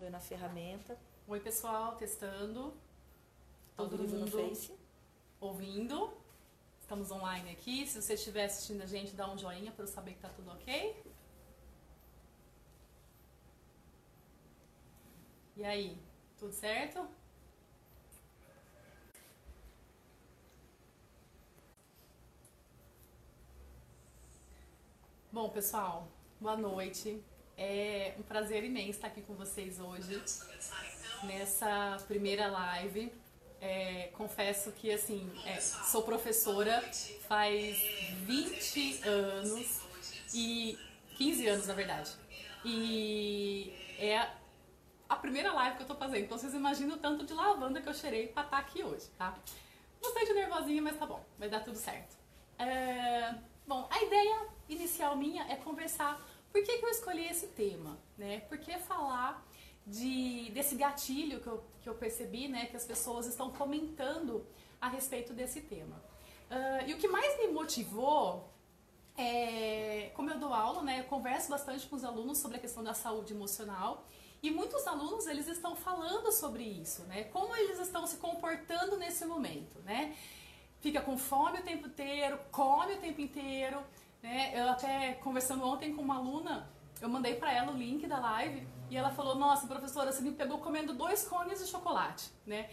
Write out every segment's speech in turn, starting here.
testando aí na ferramenta. Oi, pessoal, testando. Todo mundo no Face. ouvindo. Estamos online aqui. Se você estiver assistindo a gente, dá um joinha para eu saber que tá tudo ok. E aí, tudo certo? Bom, pessoal, boa noite. É um prazer imenso estar aqui com vocês hoje, nessa primeira live. É, confesso que, assim, é, sou professora faz 20 anos e 15 anos, na verdade. E é a primeira live que eu tô fazendo, então vocês imaginam o tanto de lavanda que eu cheirei pra estar aqui hoje, tá? Bastante nervosinha, mas tá bom, vai dar tudo certo. É, bom, a ideia inicial minha é conversar por que, que eu escolhi esse tema, né? Por que falar de, desse gatilho que eu, que eu percebi, né? Que as pessoas estão comentando a respeito desse tema. Ah, e o que mais me motivou é, como eu dou aula, né, eu converso bastante com os alunos sobre a questão da saúde emocional e muitos alunos eles estão falando sobre isso, né, como eles estão se comportando nesse momento, né, fica com fome o tempo inteiro, come o tempo inteiro, né, eu até conversando ontem com uma aluna, eu mandei para ela o link da live e ela falou, nossa professora, você me pegou comendo dois cones de chocolate, né,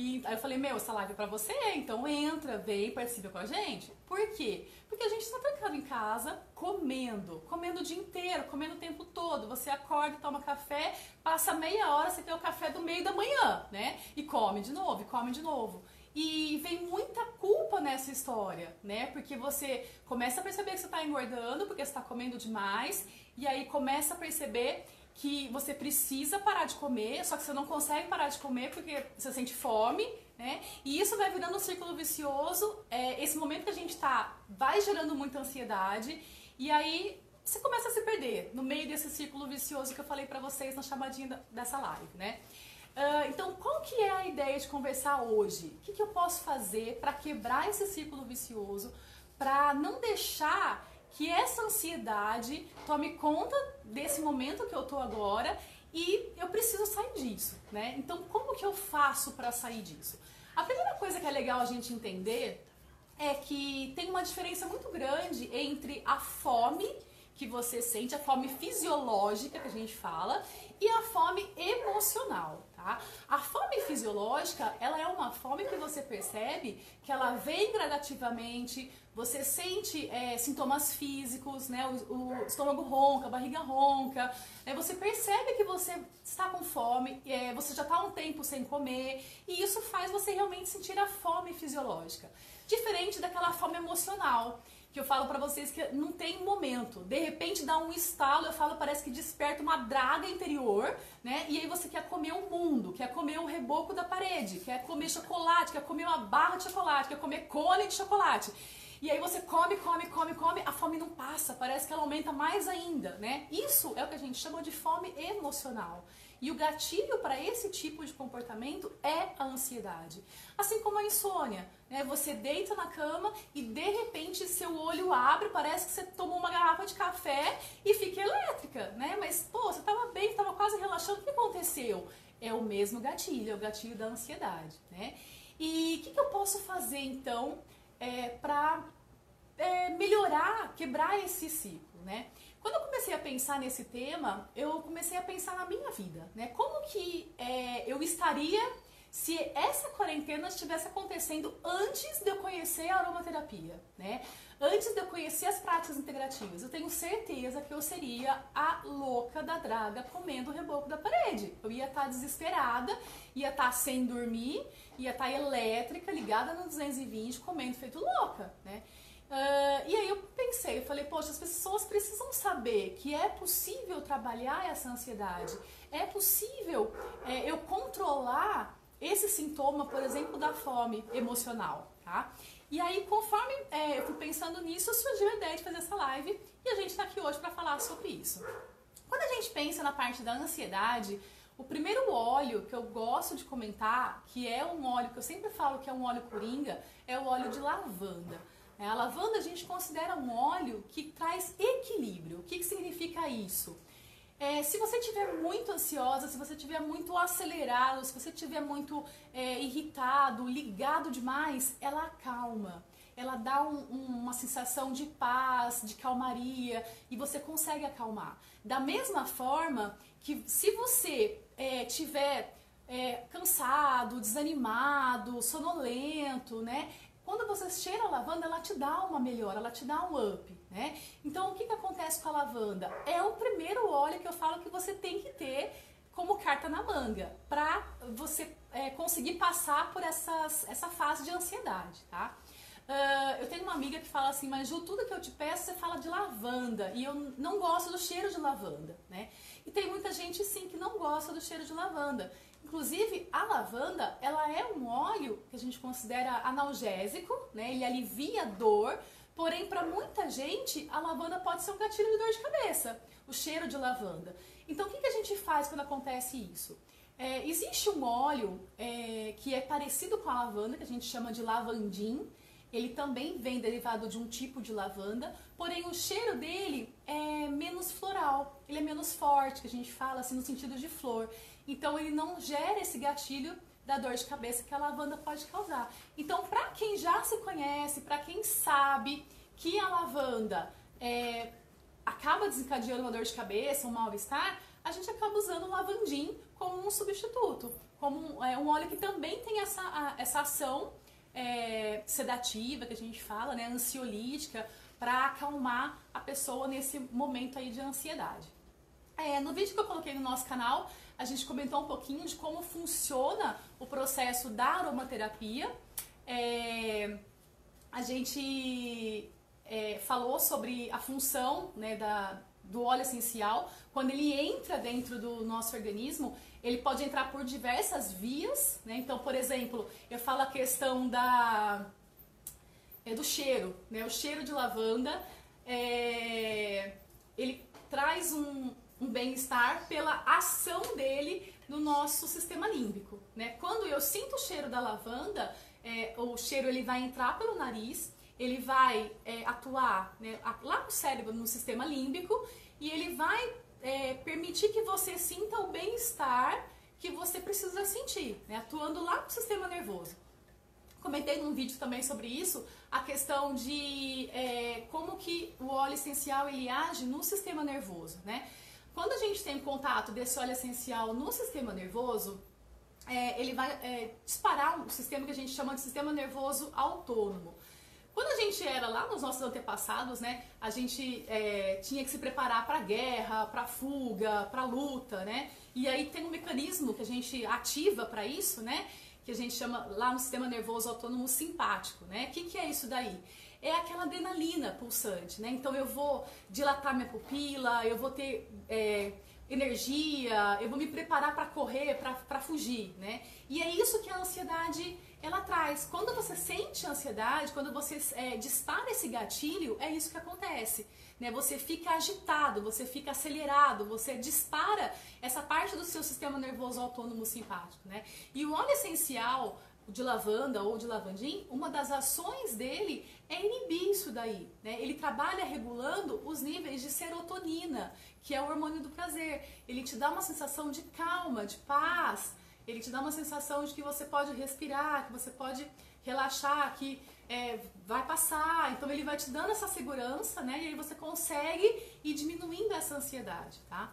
e aí eu falei, meu, essa live é pra você, então entra, vem, participa com a gente. Por quê? Porque a gente está trancado em casa, comendo, comendo o dia inteiro, comendo o tempo todo. Você acorda, toma café, passa meia hora, você tem o café do meio da manhã, né? E come de novo, e come de novo. E vem muita culpa nessa história, né? Porque você começa a perceber que você está engordando, porque você está comendo demais, e aí começa a perceber que você precisa parar de comer, só que você não consegue parar de comer porque você sente fome, né? E isso vai virando um círculo vicioso. É, esse momento que a gente tá vai gerando muita ansiedade e aí você começa a se perder no meio desse círculo vicioso que eu falei pra vocês na chamadinha dessa live, né? Ah, então, qual que é a ideia de conversar hoje? O que, que eu posso fazer para quebrar esse círculo vicioso, para não deixar que essa ansiedade tome conta desse momento que eu tô agora e eu preciso sair disso, né? Então, como que eu faço para sair disso? A primeira coisa que é legal a gente entender é que tem uma diferença muito grande entre a fome que você sente, a fome fisiológica que a gente fala, e a fome emocional, tá? A fome fisiológica, ela é uma fome que você percebe que ela vem gradativamente, você sente é, sintomas físicos, né? O, o estômago ronca, a barriga ronca, né? você percebe que você está com fome, é, você já está há um tempo sem comer, e isso faz você realmente sentir a fome fisiológica. Diferente daquela fome emocional, que eu falo pra vocês que não tem momento. De repente dá um estalo, eu falo, parece que desperta uma draga interior, né? E aí você quer comer o mundo, quer comer o reboco da parede, quer comer chocolate, quer comer uma barra de chocolate, quer comer cone de chocolate. E aí você come, come, come, come, a fome não passa, parece que ela aumenta mais ainda, né? Isso é o que a gente chama de fome emocional. E o gatilho para esse tipo de comportamento é a ansiedade. Assim como a insônia, né? Você deita na cama e de repente seu olho abre, parece que você tomou uma garrafa de café e fica elétrica, né? Mas, pô, você tava bem, tava quase relaxando, o que aconteceu? É o mesmo gatilho, é o gatilho da ansiedade, né? E o que, que eu posso fazer então é, para é, melhorar, quebrar esse ciclo, né? Quando eu comecei a pensar nesse tema, eu comecei a pensar na minha vida, né? Como que é, eu estaria se essa quarentena estivesse acontecendo antes de eu conhecer a aromaterapia, né? Antes de eu conhecer as práticas integrativas, eu tenho certeza que eu seria a louca da draga comendo o reboco da parede. Eu ia estar desesperada, ia estar sem dormir, ia estar elétrica, ligada no 220, comendo feito louca, né? Ah, e aí eu pensei, eu falei, poxa, as pessoas precisam saber que é possível trabalhar essa ansiedade, é possível é, eu controlar esse sintoma, por exemplo, da fome emocional, tá? E aí, conforme é, eu fui pensando nisso, surgiu a ideia de fazer essa live e a gente está aqui hoje para falar sobre isso. Quando a gente pensa na parte da ansiedade, o primeiro óleo que eu gosto de comentar, que é um óleo que eu sempre falo que é um óleo coringa, é o óleo de lavanda. A lavanda a gente considera um óleo que traz equilíbrio. O que, que significa isso? É, se você estiver muito ansiosa, se você estiver muito acelerado, se você estiver muito é, irritado, ligado demais, ela acalma. Ela dá um, um, uma sensação de paz, de calmaria e você consegue acalmar. Da mesma forma que se você é, tiver é, cansado, desanimado, sonolento, né? Quando você cheira a lavanda, ela te dá uma melhora, ela te dá um up, né? Então, o que, que acontece com a lavanda? É o primeiro óleo que eu falo que você tem que ter como carta na manga para você é, conseguir passar por essas, essa fase de ansiedade, tá? Uh, eu tenho uma amiga que fala assim, mas Ju, tudo que eu te peço você fala de lavanda e eu não gosto do cheiro de lavanda, né? E tem muita gente sim que não gosta do cheiro de lavanda. Inclusive, a lavanda, ela é um óleo que a gente considera analgésico, né? Ele alivia a dor, porém, para muita gente, a lavanda pode ser um gatilho de dor de cabeça, o cheiro de lavanda. Então, o que, que a gente faz quando acontece isso? É, existe um óleo é, que é parecido com a lavanda, que a gente chama de lavandim. Ele também vem derivado de um tipo de lavanda, porém o cheiro dele é menos floral, ele é menos forte, que a gente fala assim no sentido de flor. Então ele não gera esse gatilho da dor de cabeça que a lavanda pode causar. Então, para quem já se conhece, para quem sabe que a lavanda é, acaba desencadeando uma dor de cabeça, um mal-estar, a gente acaba usando o lavandim como um substituto, como um, é, um óleo que também tem essa, a, essa ação é, sedativa que a gente fala, né, ansiolítica, para acalmar a pessoa nesse momento aí de ansiedade. É, no vídeo que eu coloquei no nosso canal, a gente comentou um pouquinho de como funciona o processo da aromaterapia. É, a gente é, falou sobre a função né, da, do óleo essencial. Quando ele entra dentro do nosso organismo, ele pode entrar por diversas vias. Né? Então, por exemplo, eu falo a questão da, é, do cheiro. Né? O cheiro de lavanda, é, ele traz um, um bem-estar pela ação dele no nosso sistema límbico, né? Quando eu sinto o cheiro da lavanda, é, o cheiro ele vai entrar pelo nariz, ele vai é, atuar né, lá no cérebro, no sistema límbico, e ele vai é, permitir que você sinta o bem-estar que você precisa sentir, né, atuando lá no sistema nervoso. Comentei num vídeo também sobre isso, a questão de é, como que o óleo essencial ele age no sistema nervoso, né? Quando a gente tem contato desse óleo essencial no sistema nervoso, é, ele vai é, disparar um sistema que a gente chama de sistema nervoso autônomo. Quando a gente era lá nos nossos antepassados, né, a gente é, tinha que se preparar para guerra, para fuga, para luta, né? E aí tem um mecanismo que a gente ativa para isso, né? Que a gente chama lá no sistema nervoso autônomo simpático, né? O que, que é isso daí? É aquela adrenalina pulsante, né? Então eu vou dilatar minha pupila, eu vou ter é, energia, eu vou me preparar para correr, para fugir, né? E é isso que a ansiedade ela traz. Quando você sente ansiedade, quando você é, dispara esse gatilho, é isso que acontece. Né? Você fica agitado, você fica acelerado, você dispara essa parte do seu sistema nervoso autônomo simpático. Né? E o óleo essencial de lavanda ou de lavandim, uma das ações dele é inibir isso daí. Né? Ele trabalha regulando os níveis de serotonina, que é o hormônio do prazer. Ele te dá uma sensação de calma, de paz. Ele te dá uma sensação de que você pode respirar, que você pode relaxar, que é, vai passar. Então ele vai te dando essa segurança, né? E aí você consegue ir diminuindo essa ansiedade, tá?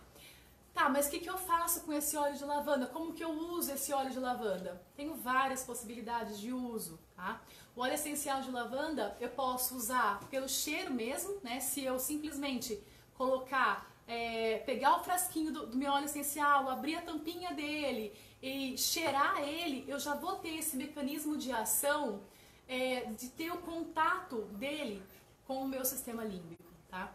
Tá, mas o que, que eu faço com esse óleo de lavanda? Como que eu uso esse óleo de lavanda? Tenho várias possibilidades de uso, tá? O óleo essencial de lavanda eu posso usar pelo cheiro mesmo, né? Se eu simplesmente colocar, é, pegar o frasquinho do, do meu óleo essencial, abrir a tampinha dele e cheirar ele, eu já vou ter esse mecanismo de ação é, de ter o contato dele com o meu sistema límbico, tá?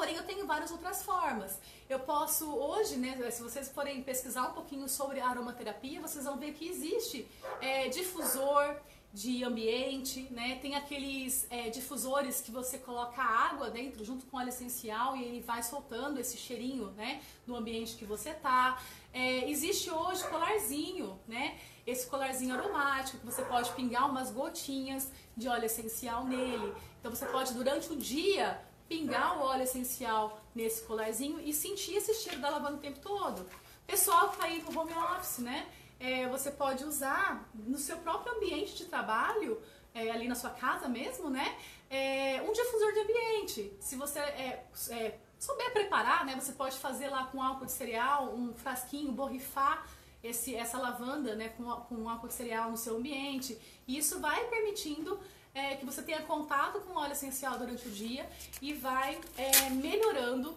Porém, eu tenho várias outras formas. Eu posso hoje, né, se vocês forem pesquisar um pouquinho sobre aromaterapia, vocês vão ver que existe é, difusor de ambiente, né? Tem aqueles é, difusores que você coloca água dentro junto com óleo essencial e ele vai soltando esse cheirinho, né? No ambiente que você tá. É, existe hoje colarzinho, né? Esse colarzinho aromático que você pode pingar umas gotinhas de óleo essencial nele. Então você pode durante o dia pingar o óleo essencial nesse colarzinho e sentir esse cheiro da lavanda o tempo todo. Pessoal que tá aí no home office, né? É, você pode usar no seu próprio ambiente de trabalho, é, ali na sua casa mesmo, né? É, um difusor de ambiente. Se você é, é, souber preparar, né? Você pode fazer lá com álcool de cereal, um frasquinho, borrifar esse, essa lavanda né, com, com álcool de cereal no seu ambiente. E isso vai permitindo é, que você tenha contato com óleo essencial durante o dia e vai é, melhorando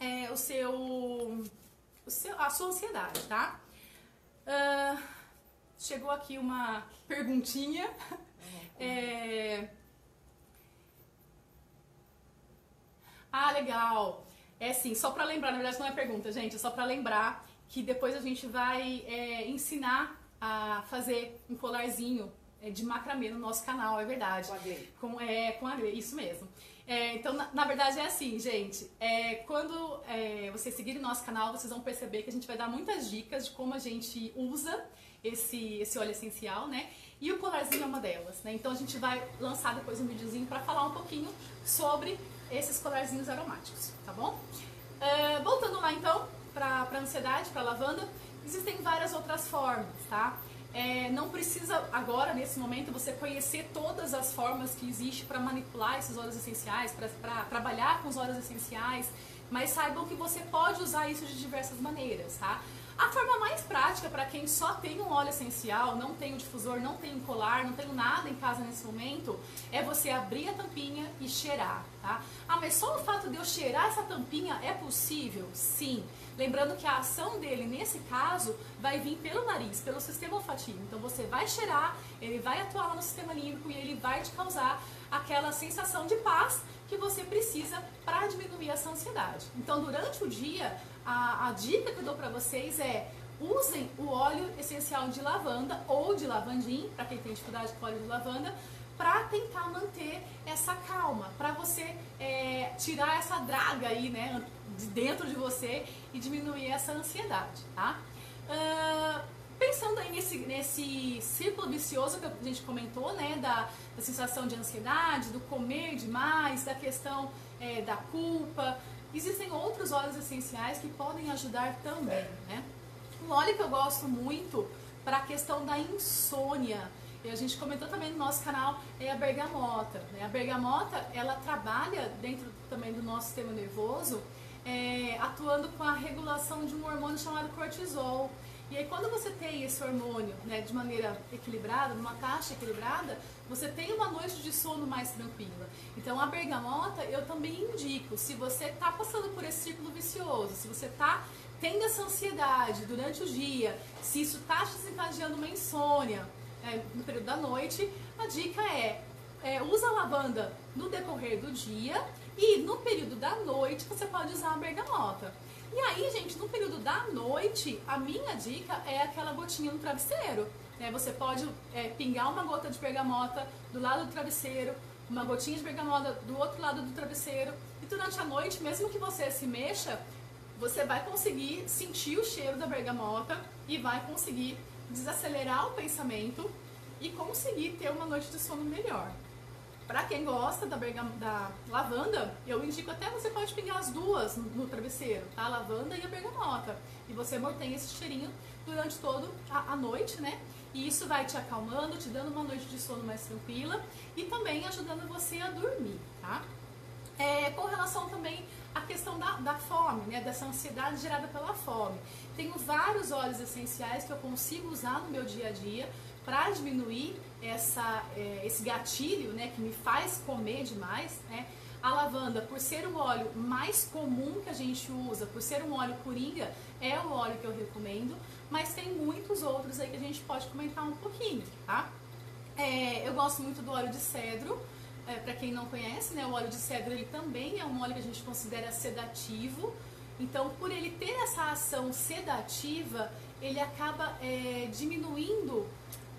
é, o, seu, o seu, a sua ansiedade, tá? Uh, chegou aqui uma perguntinha. É... Ah, legal. É assim, só para lembrar, na verdade não é pergunta, gente, é só para lembrar que depois a gente vai é, ensinar a fazer um colarzinho é, de macramê no nosso canal, é verdade. Com a Glei. Com, é, com a Glei, isso mesmo. É, então, na, na, verdade é assim, gente. É, quando é, vocês seguirem nosso canal, vocês vão perceber que a gente vai dar muitas dicas de como a gente usa esse, esse óleo essencial, né? E o colarzinho é uma delas, né? Então a gente vai lançar depois um videozinho para falar um pouquinho sobre esses colarzinhos aromáticos, tá bom? Uh, voltando lá então, para ansiedade, para lavanda, existem várias outras formas, tá? É, não precisa agora, nesse momento, você conhecer todas as formas que existe para manipular esses óleos essenciais, para trabalhar com os óleos essenciais, mas saibam que você pode usar isso de diversas maneiras, tá? A forma mais prática para quem só tem um óleo essencial, não tem o difusor, não tem um colar, não tem nada em casa nesse momento, é você abrir a tampinha e cheirar, tá? Ah, mas só o fato de eu cheirar essa tampinha é possível? Sim. Lembrando que a ação dele, nesse caso, vai vir pelo nariz, pelo sistema olfativo. Então você vai cheirar, ele vai atuar no sistema límbico e ele vai te causar aquela sensação de paz que você precisa para diminuir essa ansiedade. Então, durante o dia, a, a dica que eu dou para vocês é usem o óleo essencial de lavanda ou de lavandim, para quem tem dificuldade com óleo de lavanda, para tentar manter essa calma, para você é, tirar essa draga aí, né, de dentro de você e diminuir essa ansiedade, tá? Uh, pensando aí nesse, nesse círculo vicioso que a gente comentou, né, da, da sensação de ansiedade, do comer demais, da questão é, da culpa, existem outros óleos essenciais que podem ajudar também, né? Um óleo que eu gosto muito para a questão da insônia, e a gente comentou também no nosso canal, é a bergamota. Né? A bergamota, ela trabalha dentro também do nosso sistema nervoso, é, atuando com a regulação de um hormônio chamado cortisol. E aí quando você tem esse hormônio né, de maneira equilibrada, numa taxa equilibrada, você tem uma noite de sono mais tranquila. Então a bergamota eu também indico, se você está passando por esse círculo vicioso, se você está tendo essa ansiedade durante o dia, se isso está desencadeando uma insônia é, no período da noite, a dica é, é usa a lavanda no decorrer do dia e no período da noite você pode usar a bergamota. E aí, gente, no período da noite, a minha dica é aquela gotinha no travesseiro. Né? Você pode é, pingar uma gota de bergamota do lado do travesseiro, uma gotinha de bergamota do outro lado do travesseiro. E durante a noite, mesmo que você se mexa, você vai conseguir sentir o cheiro da bergamota e vai conseguir desacelerar o pensamento e conseguir ter uma noite de sono melhor. Para quem gosta da, da lavanda, eu indico até você pode pingar as duas no, no, travesseiro, tá? A lavanda e a bergamota. E você mantém esse cheirinho durante toda a, a noite, né? E isso vai te acalmando, te dando uma noite de sono mais tranquila e também ajudando você a dormir, tá? É, com relação também à questão da, da fome, né, dessa ansiedade gerada pela fome. Tenho vários óleos essenciais que eu consigo usar no meu dia a dia para diminuir essa, é, esse gatilho né, que me faz comer demais. Né? A lavanda, por ser o óleo mais comum que a gente usa, por ser um óleo coringa, é o óleo que eu recomendo, mas tem muitos outros aí que a gente pode comentar um pouquinho, tá? É, eu gosto muito do óleo de cedro, é, para quem não conhece, né, o óleo de cedro ele também é um óleo que a gente considera sedativo. Então, por ele ter essa ação sedativa, ele acaba é, diminuindo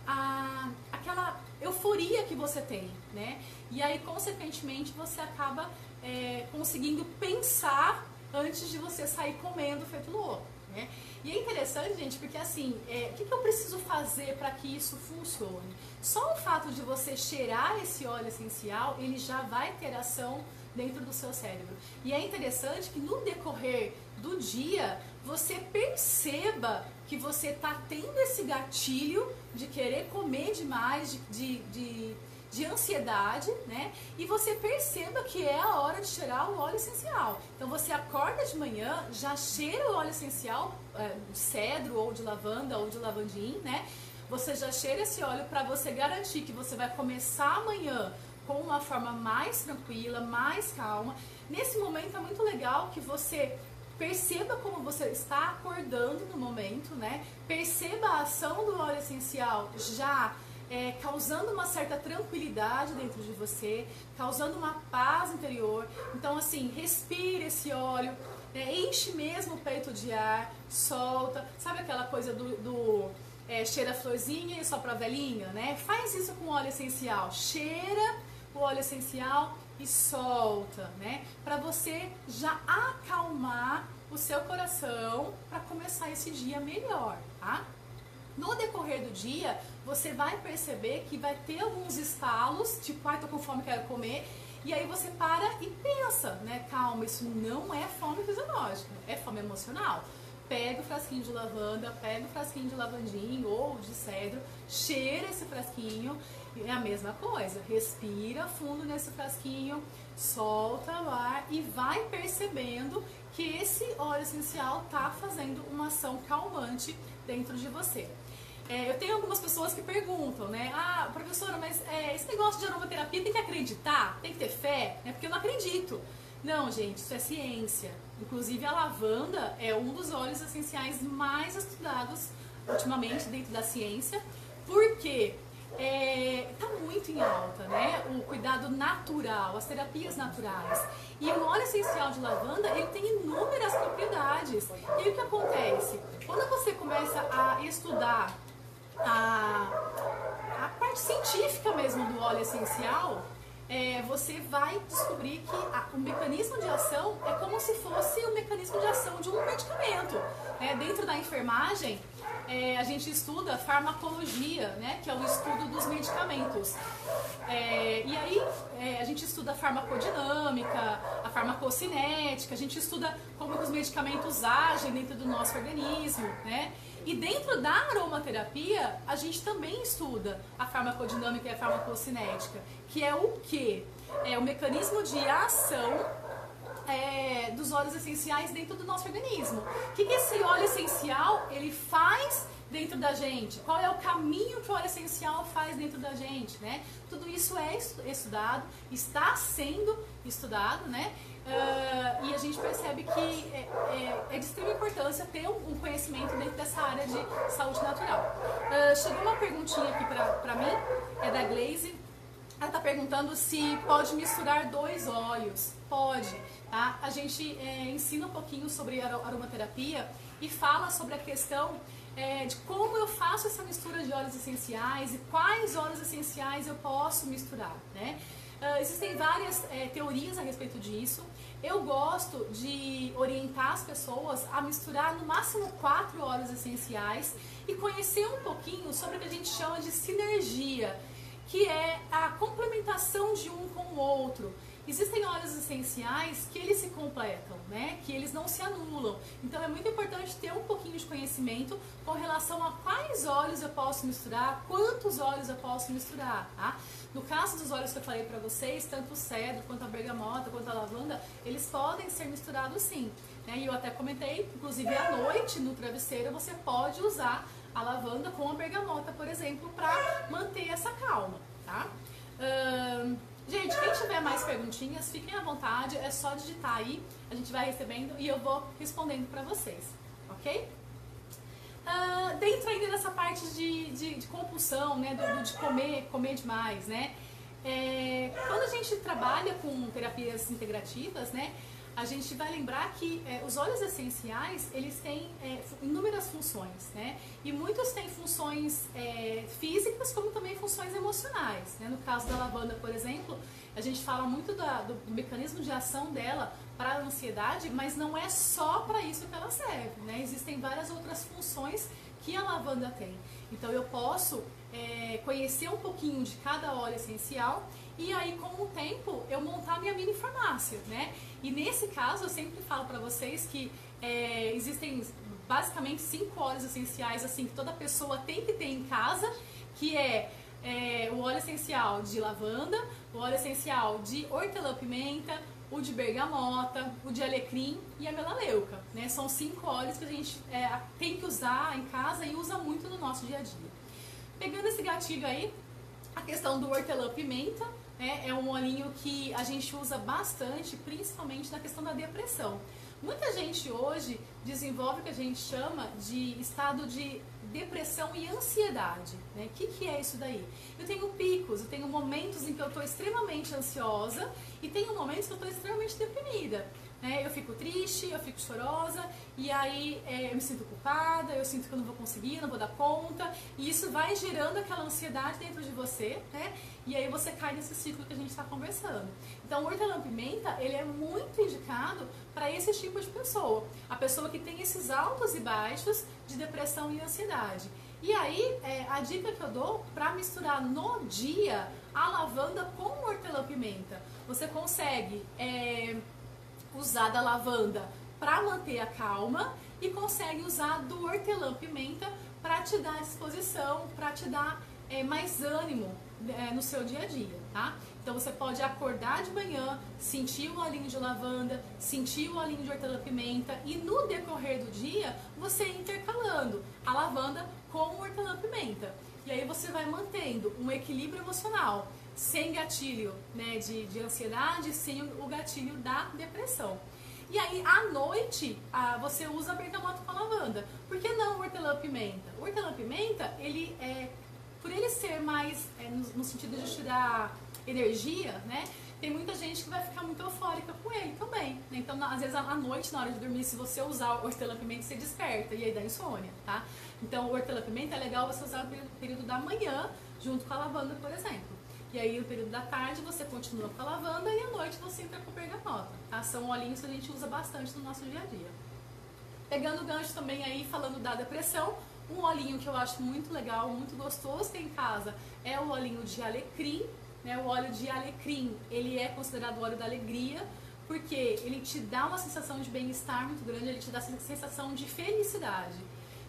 a, aquela euforia que você tem, né? E aí, consequentemente, você acaba é, conseguindo pensar antes de você sair comendo feito louco, né? E é interessante, gente, porque assim, é, o que, que eu preciso fazer para que isso funcione? Só o fato de você cheirar esse óleo essencial, ele já vai ter ação dentro do seu cérebro. E é interessante que no decorrer do dia você perceba que você está tendo esse gatilho de querer comer demais, de, de, de, de, ansiedade, né? E você perceba que é a hora de cheirar o óleo essencial. Então você acorda de manhã, já cheira o óleo essencial, é, de cedro ou de lavanda ou de lavandim, né? Você já cheira esse óleo para você garantir que você vai começar amanhã com uma forma mais tranquila, mais calma. Nesse momento é muito legal que você perceba como você está acordando no momento, né? Perceba a ação do óleo essencial já é, causando uma certa tranquilidade dentro de você, causando uma paz interior. Então, assim, respire esse óleo, né? enche mesmo o peito de ar, solta. Sabe aquela coisa do, do é, cheira florzinha e só pra velhinha, né? Faz isso com óleo essencial. Cheira o óleo essencial e solta, né? Para você já acalmar o seu coração para começar esse dia melhor, tá? No decorrer do dia, você vai perceber que vai ter alguns estalos, tipo, ai, tô com fome, quero comer, e aí você para e pensa, né? Calma, isso não é fome fisiológica, é fome emocional. Pega o frasquinho de lavanda, pega o frasquinho de lavandinho ou de cedro, cheira esse frasquinho, é a mesma coisa. Respira fundo nesse frasquinho, solta o ar e vai percebendo que esse óleo essencial está fazendo uma ação calmante dentro de você. É, eu tenho algumas pessoas que perguntam, né? Ah, professora, mas é, esse negócio de aromaterapia tem que acreditar? Tem que ter fé? É porque eu não acredito. Não, gente, isso é ciência. Inclusive a lavanda é um dos óleos essenciais mais estudados ultimamente dentro da ciência. Por quê? Está é, tá muito em alta, né? O cuidado natural, as terapias naturais. E o óleo essencial de lavanda, ele tem inúmeras propriedades. E o que acontece? Quando você começa a estudar a, a parte científica mesmo do óleo essencial, é, você vai descobrir que a, o mecanismo de ação é como se fosse o mecanismo de ação de um medicamento. É, dentro da enfermagem, é, a gente estuda farmacologia, né, que é o estudo dos medicamentos. É, e aí é, a gente estuda a farmacodinâmica, a farmacocinética, a gente estuda como os medicamentos agem dentro do nosso organismo, né? E dentro da aromaterapia, a gente também estuda a farmacodinâmica e a farmacocinética, que é o que? É o mecanismo de ação é, dos óleos essenciais dentro do nosso organismo. O que, que esse óleo essencial ele faz dentro da gente? Qual é o caminho que o óleo essencial faz dentro da gente, né? Tudo isso é estudado, está sendo estudado, né? Uh, e a gente percebe que é, é, é, de extrema importância ter um, conhecimento dentro dessa área de saúde natural. Uh, chegou uma perguntinha aqui pra, mim, é da Glaze. Ela está perguntando se pode misturar dois óleos. Pode. Tá? A gente é, ensina um pouquinho sobre aromaterapia e fala sobre a questão é, de como eu faço essa mistura de óleos essenciais e quais óleos essenciais eu posso misturar. Né? Uh, existem várias é, teorias a respeito disso. Eu gosto de orientar as pessoas a misturar no máximo quatro óleos essenciais e conhecer um pouquinho sobre o que a gente chama de sinergia, que é a complementação de um com o outro. Existem óleos essenciais que eles se completam, né? Que eles não se anulam. Então é muito importante ter um pouquinho de conhecimento com relação a quais óleos eu posso misturar, quantos óleos eu posso misturar, tá? No caso dos óleos que eu falei para vocês, tanto o cedro, quanto a bergamota, quanto a lavanda, eles podem ser misturados sim. Né? E eu até comentei, inclusive à noite no travesseiro você pode usar a lavanda com a bergamota, por exemplo, para manter essa calma, tá? Tiver mais perguntinhas, fiquem à vontade, é só digitar aí, a gente vai recebendo e eu vou respondendo para vocês, ok? Uh, dentro ainda dessa parte de, de, de compulsão, né, do, de comer, comer demais, né? É, quando a gente trabalha com terapias integrativas, né, a gente vai lembrar que é, os óleos essenciais eles têm é, inúmeras funções, né? E muitos têm funções é, físicas como também funções emocionais. Né? No caso da lavanda, por exemplo, a gente fala muito da, do, do, mecanismo de ação dela para a ansiedade, mas não é só para isso que ela serve, né? Existem várias outras funções que a lavanda tem. Então eu posso é, conhecer um pouquinho de cada óleo essencial e aí com o tempo eu montar minha mini farmácia, né? E nesse caso eu sempre falo para vocês que é, existem basicamente cinco óleos essenciais assim que toda pessoa tem que ter em casa, que é, é o óleo essencial de lavanda, o óleo essencial de hortelã-pimenta, o de bergamota, o de alecrim e a melaleuca. Né? São cinco óleos que a gente é, tem que usar em casa e usa muito no nosso dia a dia. Pegando esse gatilho aí, a questão do hortelã-pimenta né, é um olhinho que a gente usa bastante, principalmente na questão da depressão. Muita gente hoje desenvolve o que a gente chama de estado de depressão e ansiedade. Né? O que, que é isso daí? Eu tenho picos, eu tenho momentos em que eu estou extremamente ansiosa e tenho momentos que eu estou extremamente deprimida. Né? Eu fico triste, eu fico chorosa e aí é, eu me sinto culpada, eu sinto que eu não vou conseguir, não vou dar conta e isso vai gerando aquela ansiedade dentro de você, né? E aí você cai nesse ciclo que a gente está conversando. Então, o hortelã-pimenta, ele é muito indicado para esse tipo de pessoa. A pessoa que tem esses altos e baixos de depressão e ansiedade. E aí, é, a dica que eu dou para misturar no dia a lavanda com hortelã-pimenta. Você consegue é, usar da lavanda para manter a calma e consegue usar do hortelã-pimenta para te dar disposição, para te dar é, mais ânimo é, no seu dia a dia, tá? Então você pode acordar de manhã, sentir o olhinho de lavanda, sentir o olhinho de hortelã-pimenta e no decorrer do dia você intercalando a lavanda com o hortelã-pimenta. E aí você vai mantendo um equilíbrio emocional, sem gatilho né, de, de ansiedade, sem o gatilho da depressão. E aí, à noite, você usa bergamota com lavanda. Por que não hortelã-pimenta? O hortelã-pimenta, ele é por ele ser mais é, no, no, sentido de te dar energia, né? Tem muita gente que vai ficar muito eufórica com ele também. Né? Então, na, às vezes, à noite, na hora de dormir, se você usar o hortelã-pimenta, você desperta e aí dá insônia, tá? Então, o hortelã-pimenta é legal você usar no período da manhã, junto com a lavanda, por exemplo. E aí, no período da tarde, você continua com a lavanda e à noite você entra com bergamota, tá? São olhinhos que a gente usa bastante no nosso dia a dia. Pegando o gancho também aí, falando da depressão, um olhinho que eu acho muito legal, muito gostoso ter em casa é o olhinho de alecrim. Né? O óleo de alecrim, ele é considerado óleo da alegria, porque ele te dá uma sensação de bem-estar muito grande, ele te dá uma sensação de felicidade.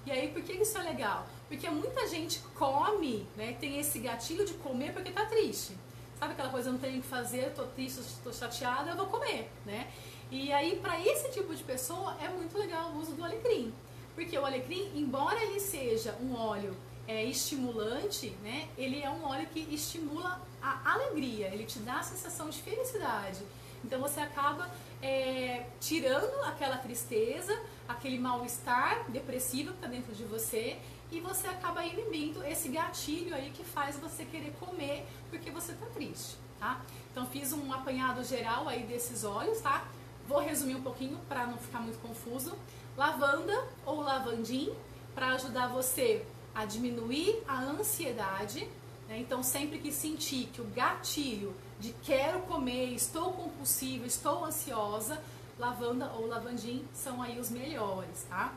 E aí, por que isso é legal? Porque muita gente come, né, tem esse gatilho de comer porque tá triste. Sabe aquela coisa, eu não tenho o que fazer, tô triste, tô chateada, eu vou comer, né? E aí, para esse tipo de pessoa, é muito legal o uso do alecrim. Porque o alecrim, embora ele seja um óleo é, estimulante, né, ele é um óleo que estimula a alegria, ele te dá a sensação de felicidade. Então você acaba é, tirando aquela tristeza, aquele mal-estar depressivo que está dentro de você e você acaba inibindo esse gatilho aí que faz você querer comer porque você está triste, tá? Então fiz um apanhado geral aí desses óleos, tá? Vou resumir um pouquinho para não ficar muito confuso lavanda ou lavandim para ajudar você a diminuir a ansiedade. Né? Então, sempre que sentir que o gatilho de quero comer, estou compulsiva, estou ansiosa, lavanda ou lavandim são aí os melhores, tá?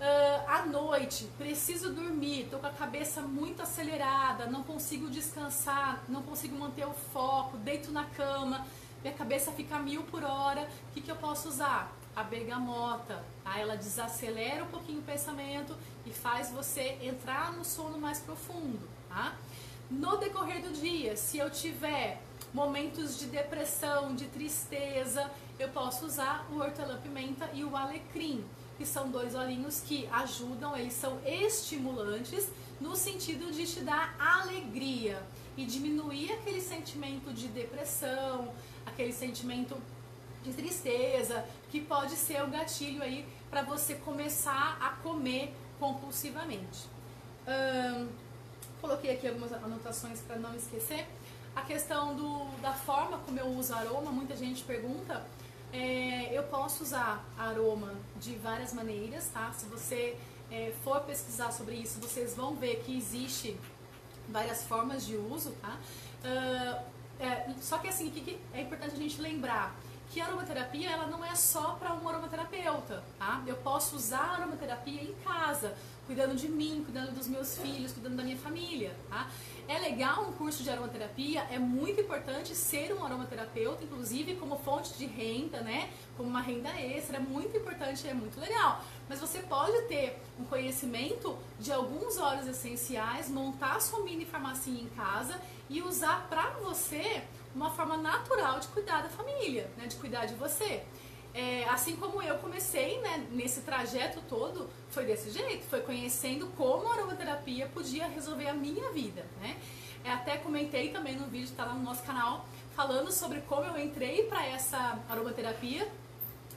Uh, à noite, preciso dormir, estou com a cabeça muito acelerada, não consigo descansar, não consigo manter o foco, deito na cama, minha cabeça fica mil por hora, o que, que eu posso usar? a bergamota, tá? Ela desacelera um pouquinho o pensamento e faz você entrar no sono mais profundo, tá? No decorrer do dia, se eu tiver momentos de depressão, de tristeza, eu posso usar o hortelã-pimenta e o alecrim, que são dois olhinhos que ajudam, eles são estimulantes no sentido de te dar alegria e diminuir aquele sentimento de depressão, aquele sentimento de tristeza, que pode ser o gatilho aí para você começar a comer compulsivamente. Hum, coloquei aqui algumas anotações para não esquecer. A questão do, da forma como eu uso aroma, muita gente pergunta. É, eu posso usar aroma de várias maneiras, tá? Se você é, for pesquisar sobre isso, vocês vão ver que existe várias formas de uso, tá? Uh, é, só que assim, que é importante a gente lembrar? que a aromaterapia ela não é só para um aromaterapeuta, tá? Eu posso usar a aromaterapia em casa, cuidando de mim, cuidando dos meus filhos, cuidando da minha família, tá? É legal um curso de aromaterapia, é muito importante ser um aromaterapeuta, inclusive como fonte de renda, né? Como uma renda extra, é muito importante, é muito legal. Mas você pode ter um conhecimento de alguns óleos essenciais, montar sua mini farmacinha em casa e usar para você uma forma natural de cuidar da família, né? De cuidar de você. É, assim como eu comecei né, nesse trajeto todo, foi desse jeito, foi conhecendo como a aromaterapia podia resolver a minha vida, né? É, até comentei também no vídeo, está lá no nosso canal, falando sobre como eu entrei para essa aromaterapia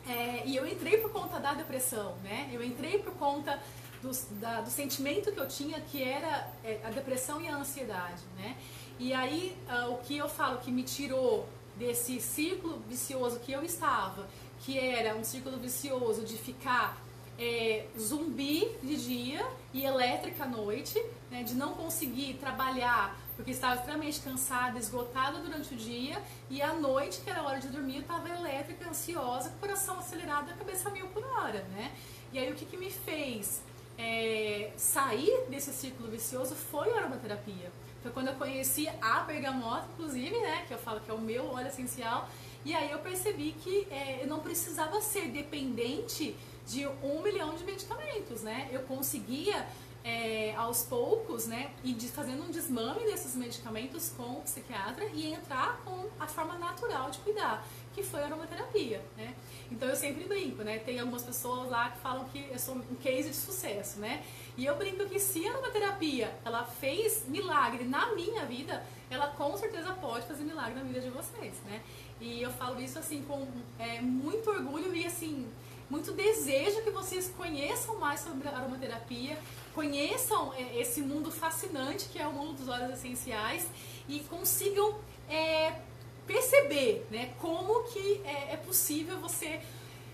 é, e eu entrei por conta da depressão, né? Eu entrei por conta do, da, do sentimento que eu tinha, que era é, a depressão e a ansiedade, né? E aí, uh, o que eu falo que me tirou desse ciclo vicioso que eu estava que era um círculo vicioso de ficar é, zumbi de dia e elétrica à noite, né, de não conseguir trabalhar porque estava extremamente cansada, esgotada durante o dia e à noite, que era hora de dormir, eu estava elétrica, ansiosa, coração acelerado, a cabeça mil por hora, né? E aí o que, que me fez é, sair desse círculo vicioso foi a aromaterapia. Foi quando eu conheci a bergamota, inclusive, né, que eu falo que é o meu óleo essencial, e aí eu percebi que é, eu não precisava ser dependente de um milhão de medicamentos, né? Eu conseguia é, aos poucos, né, e fazendo um desmame desses medicamentos com o psiquiatra e entrar com a forma natural de cuidar, que foi a aromaterapia, né? Então eu sempre brinco, né? Tem algumas pessoas lá que falam que eu sou um case de sucesso, né? E eu brinco que se a aromaterapia ela fez milagre na minha vida, ela com certeza pode fazer milagre na vida de vocês, né? E eu falo isso assim com é, muito orgulho e assim muito desejo que vocês conheçam mais sobre aromaterapia, conheçam é, esse mundo fascinante que é o mundo dos óleos essenciais e consigam é, perceber né, como que é, é, possível você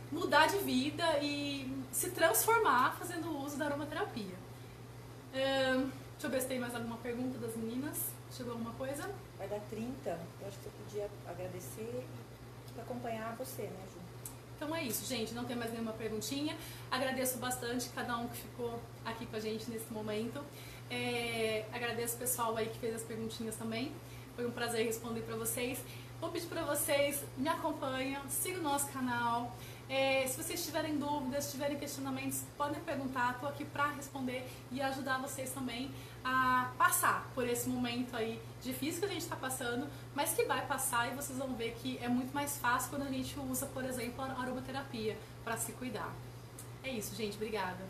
mudar de vida e se transformar fazendo uso da aromaterapia. deixa eu ver se tem mais alguma pergunta das meninas. Chegou alguma coisa? Vai dar 30. Eu acho que eu podia agradecer e acompanhar você, né, Ju? Então é isso, gente. Não tem mais nenhuma perguntinha. Agradeço bastante cada um que ficou aqui com a gente nesse momento. É, agradeço o pessoal aí que fez as perguntinhas também. Foi um prazer responder para vocês. Vou pedir para vocês, me acompanhem, sigam o nosso canal. É, se vocês tiverem dúvidas, tiverem questionamentos, podem perguntar. Estou aqui para responder e ajudar vocês também a passar por esse momento aí difícil que a gente está passando, mas que vai passar e vocês vão ver que é muito mais fácil quando a gente usa, por exemplo, a aromaterapia para se cuidar. É isso, gente. Obrigada.